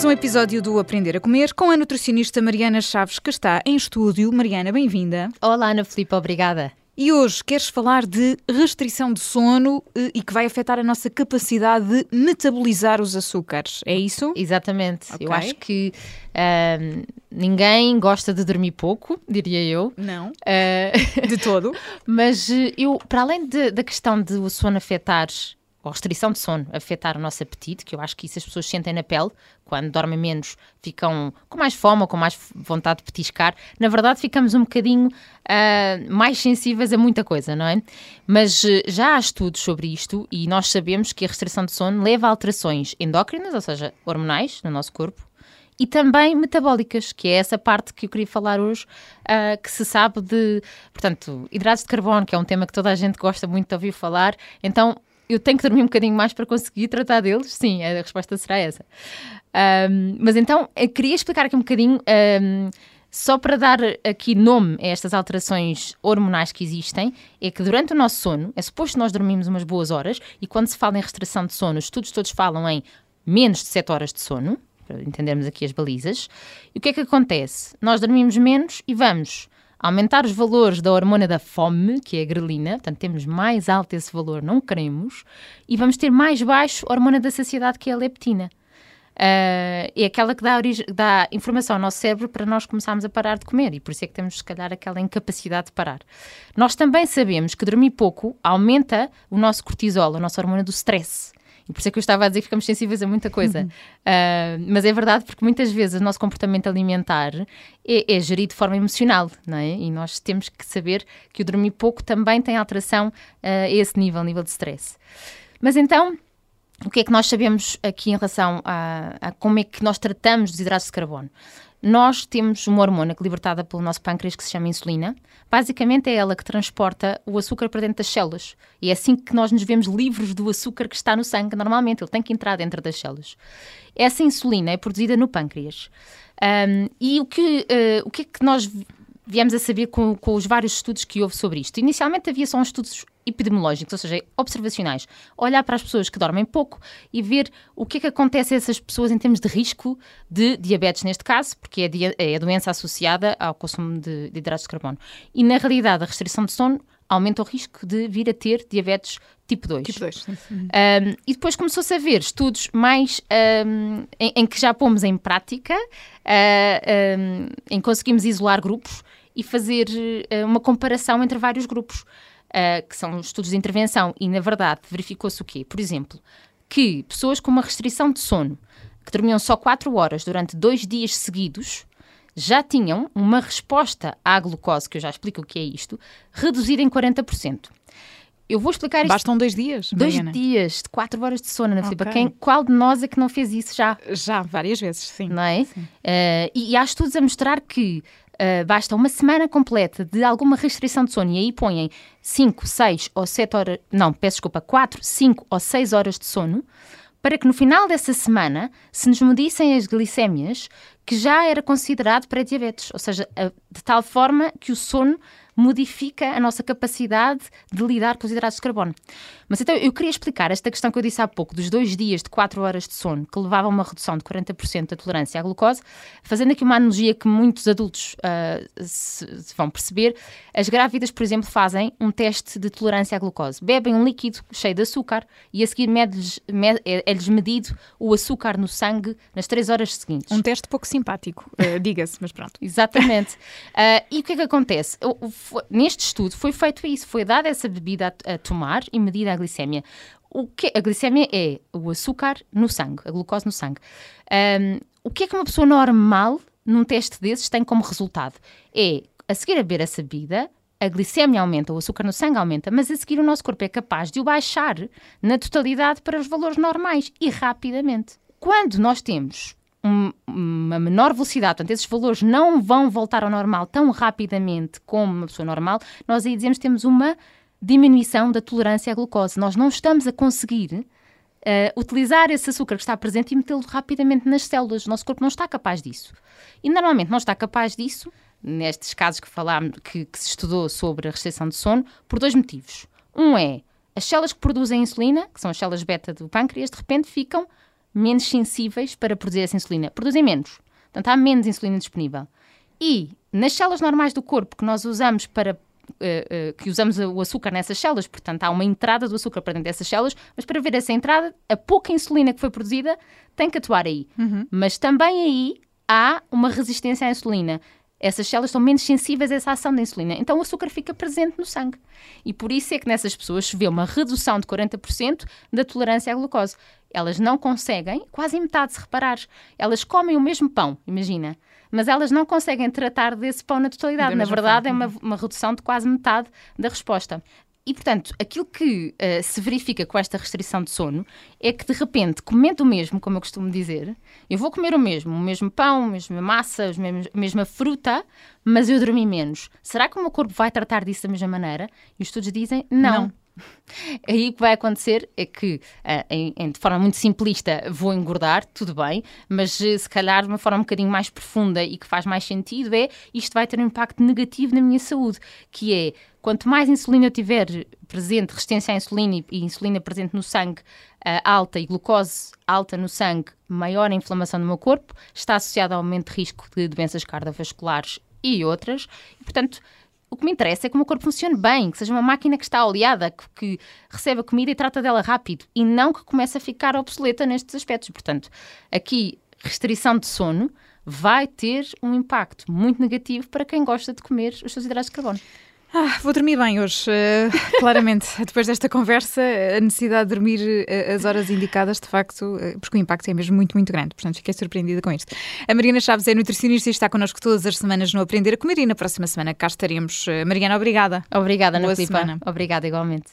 Mais um episódio do Aprender a Comer com a nutricionista Mariana Chaves, que está em estúdio. Mariana, bem-vinda. Olá, Ana Filipe, obrigada. E hoje queres falar de restrição de sono eh, e que vai afetar a nossa capacidade de metabolizar os açúcares, é isso? Exatamente. Ok. Eu acho que ahm, ninguém gosta de dormir pouco, diria eu. Não. Ah, De todo? mas eh, eu, para além de- da questão de o sono afetar, ou restrição de sono afetar o nosso apetite, que eu acho que isso as pessoas sentem na pele, quando dormem menos ficam com mais fome ou com mais vontade de petiscar, na verdade ficamos um bocadinho ah, mais sensíveis a muita coisa, não é? Mas eh, já há estudos sobre isto e nós sabemos que a restrição de sono leva a alterações endócrinas, ou seja, hormonais, no nosso corpo, e também metabólicas, que é essa parte que eu queria falar hoje, ah, que se sabe de, portanto, hidratos de carbono, que é um tema que toda a gente gosta muito de ouvir falar, então eu tenho que dormir um bocadinho mais para conseguir tratar deles? Sim, a resposta será essa. Ahm, mas então, eu queria explicar aqui um bocadinho, ahm, só para dar aqui nome a estas alterações hormonais que existem, é que durante o nosso sono, é suposto nós dormirmos umas boas horas, e quando se fala em restrição de sono, os estudos todos falam em menos de 7 horas de sono, para entendermos aqui as balizas. E o que é que acontece? Nós dormimos menos e vamos aumentar os valores da hormona da fome, que é a grelina, portanto temos mais alto esse valor, não queremos, e vamos ter mais baixo a hormona da saciedade, que é a leptina. Ah, é aquela que dá, origem, dá informação ao nosso cérebro para nós começarmos a parar de comer e por isso é que temos, se calhar, aquela incapacidade de parar. Nós também sabemos que dormir pouco aumenta o nosso cortisol, a nossa hormona do stress. E por isso é que eu estava a dizer que ficamos sensíveis a muita coisa. Ah, mas é verdade porque muitas vezes o nosso comportamento alimentar é, é gerido de forma emocional, não é? E nós temos que saber que o dormir pouco também tem alteração ah, a esse nível, nível de stress. Mas então, o que é que nós sabemos aqui em relação a, a como é que nós tratamos dos hidratos de carbono? Nós temos uma hormona é libertada pelo nosso pâncreas que se chama insulina. Basicamente é ela que transporta o açúcar para dentro das células. E é assim que nós nos vemos livres do açúcar que está no sangue. Normalmente ele tem que entrar dentro das células. Essa insulina é produzida no pâncreas. Ahm, e o que, eh, o que é que nós viemos a saber com, com os vários estudos que houve sobre isto. Inicialmente havia só estudos epidemiológicos, ou seja, observacionais. Olhar para as pessoas que dormem pouco e ver o que é que acontece a essas pessoas em termos de risco de diabetes, neste caso, porque é, dia- é a doença associada ao consumo de, de hidratos de carbono. E, na realidade, a restrição de sono aumenta o risco de vir a ter diabetes tipo 2. Tipo 2. Um, e depois começou-se a ver estudos mais um, em, em que já pomos em prática, uh, um, em que conseguimos isolar grupos e fazer uh, uma comparação entre vários grupos, uh, que são estudos de intervenção. E, na verdade, verificou-se o quê? Por exemplo, que pessoas com uma restrição de sono, que dormiam só 4 horas durante dois dias seguidos, já tinham uma resposta à glucose, que eu já explico o que é isto, reduzida em 40%. Eu vou explicar isto Bastam dois dias, Dois Mariana? dias de quatro horas de sono, Ana Filipe. Ok. Quem, qual de nós é que não fez isso já? Já, várias vezes, sim. Não é? Eh, e, e há estudos a mostrar que eh, basta uma semana completa de alguma restrição de sono e aí põem 5, 6 ou 7 horas, não, peço desculpa, 4, 5 ou 6 horas de sono, para que no final dessa semana se nos medissem as glicémias que já era considerado pré-diabetes, ou seja, a- de tal forma que o sono modifica a nossa capacidade de lidar com os hidratos de carbono. Mas então eu queria explicar esta questão que eu disse há pouco, dos dois dias de 4 horas de sono, que levava a uma redução de 40% da tolerância à glucose, fazendo aqui uma analogia que muitos adultos ah, se, se vão perceber. As grávidas, por exemplo, fazem um teste de tolerância à glucose. Bebem um líquido cheio de açúcar e a seguir mede-lhes- me- é- é-lhes medido o açúcar no sangue nas 3 horas seguintes. Um teste pouco simpático, eh, diga-se, mas pronto. Exatamente. Ah, e o que é que acontece? Foi- neste estudo foi feito isso, foi dada essa bebida a, a tomar e medida a glicémia. O que, a glicémia é o açúcar no sangue, a glucose no sangue. Ahm, o que é que uma pessoa normal, num teste desses, tem como resultado? É, a seguir a beber essa bebida, a glicémia aumenta, o açúcar no sangue aumenta, mas a seguir o nosso corpo é capaz de o baixar na totalidade para os valores normais e rapidamente. Quando nós temos um- menor velocidade, portanto, esses valores não vão voltar ao normal tão rapidamente como uma pessoa normal, nós aí dizemos que temos uma diminuição da tolerância à glucose. Nós não estamos a conseguir eh, utilizar esse açúcar que está presente e metê-lo rapidamente nas células. O nosso corpo não está capaz disso. E normalmente não está capaz disso, nestes casos que falámos, que, que se estudou sobre a restrição de sono, por dois motivos. Um é as células que produzem insulina, que são as células beta do pâncreas, de repente ficam menos sensíveis para produzir essa insulina. Produzem menos. Portanto, há menos insulina disponível. E nas células normais do corpo que nós usamos para Uh, uh, que usamos o açúcar nessas células, portanto há uma entrada do açúcar para dentro dessas células, mas para ver essa entrada, a pouca insulina que foi produzida tem que atuar aí. Uhum. Mas também aí há uma resistência à insulina. Essas células são menos sensíveis a essa ação da insulina. Então o açúcar fica presente no sangue. E por isso é que nessas pessoas se vê uma redução de 40% da tolerância à glucose. Elas não conseguem, quase em metade, se reparares, elas comem o mesmo pão, imagina mas elas não conseguem tratar desse pão na totalidade. Na verdade, forma. é uma, uma redução de quase metade da resposta. E, portanto, aquilo que uh, se verifica com esta restrição de sono é que, de repente, comendo o mesmo, como eu costumo dizer, eu vou comer o mesmo, o mesmo pão, a mesma massa, a mesma fruta, mas eu dormi menos. Será que o meu corpo vai tratar disso da mesma maneira? E os estudos dizem não. não. Aí o que vai acontecer é que, em, de forma muito simplista, vou engordar, tudo bem, mas uh, se calhar de uma forma um bocadinho mais profunda e que faz mais sentido é isto vai ter um impacto negativo na minha saúde, que é quanto mais insulina eu tiver presente, resistência à insulina e, insulina presente no sangue uh, alta e glucose alta no sangue, maior a inflamação do meu corpo, está associada ao aumento de risco de doenças cardiovasculares e outras, e portanto o que me interessa é que o meu corpo funcione bem, que seja uma máquina que está oleada, que, que recebe a comida e trata dela rápido e não que comece a ficar obsoleta nestes aspectos. Portanto, aqui, restrição de sono vai ter um impacto muito negativo para quem gosta de comer os seus hidratos de carbono. Ah, vou dormir bem hoje, uh, claramente. Depois desta conversa, a necessidade de dormir uh, as horas indicadas, de facto, uh, porque o impacto é mesmo muito, muito grande. Portanto, fiquei surpreendida com isto. A Mariana Chaves é nutricionista e está connosco todas as semanas no Aprender a Comer e na próxima semana cá estaremos. Mariana, obrigada. Obrigada, Boa Ana semana. Obrigada, igualmente.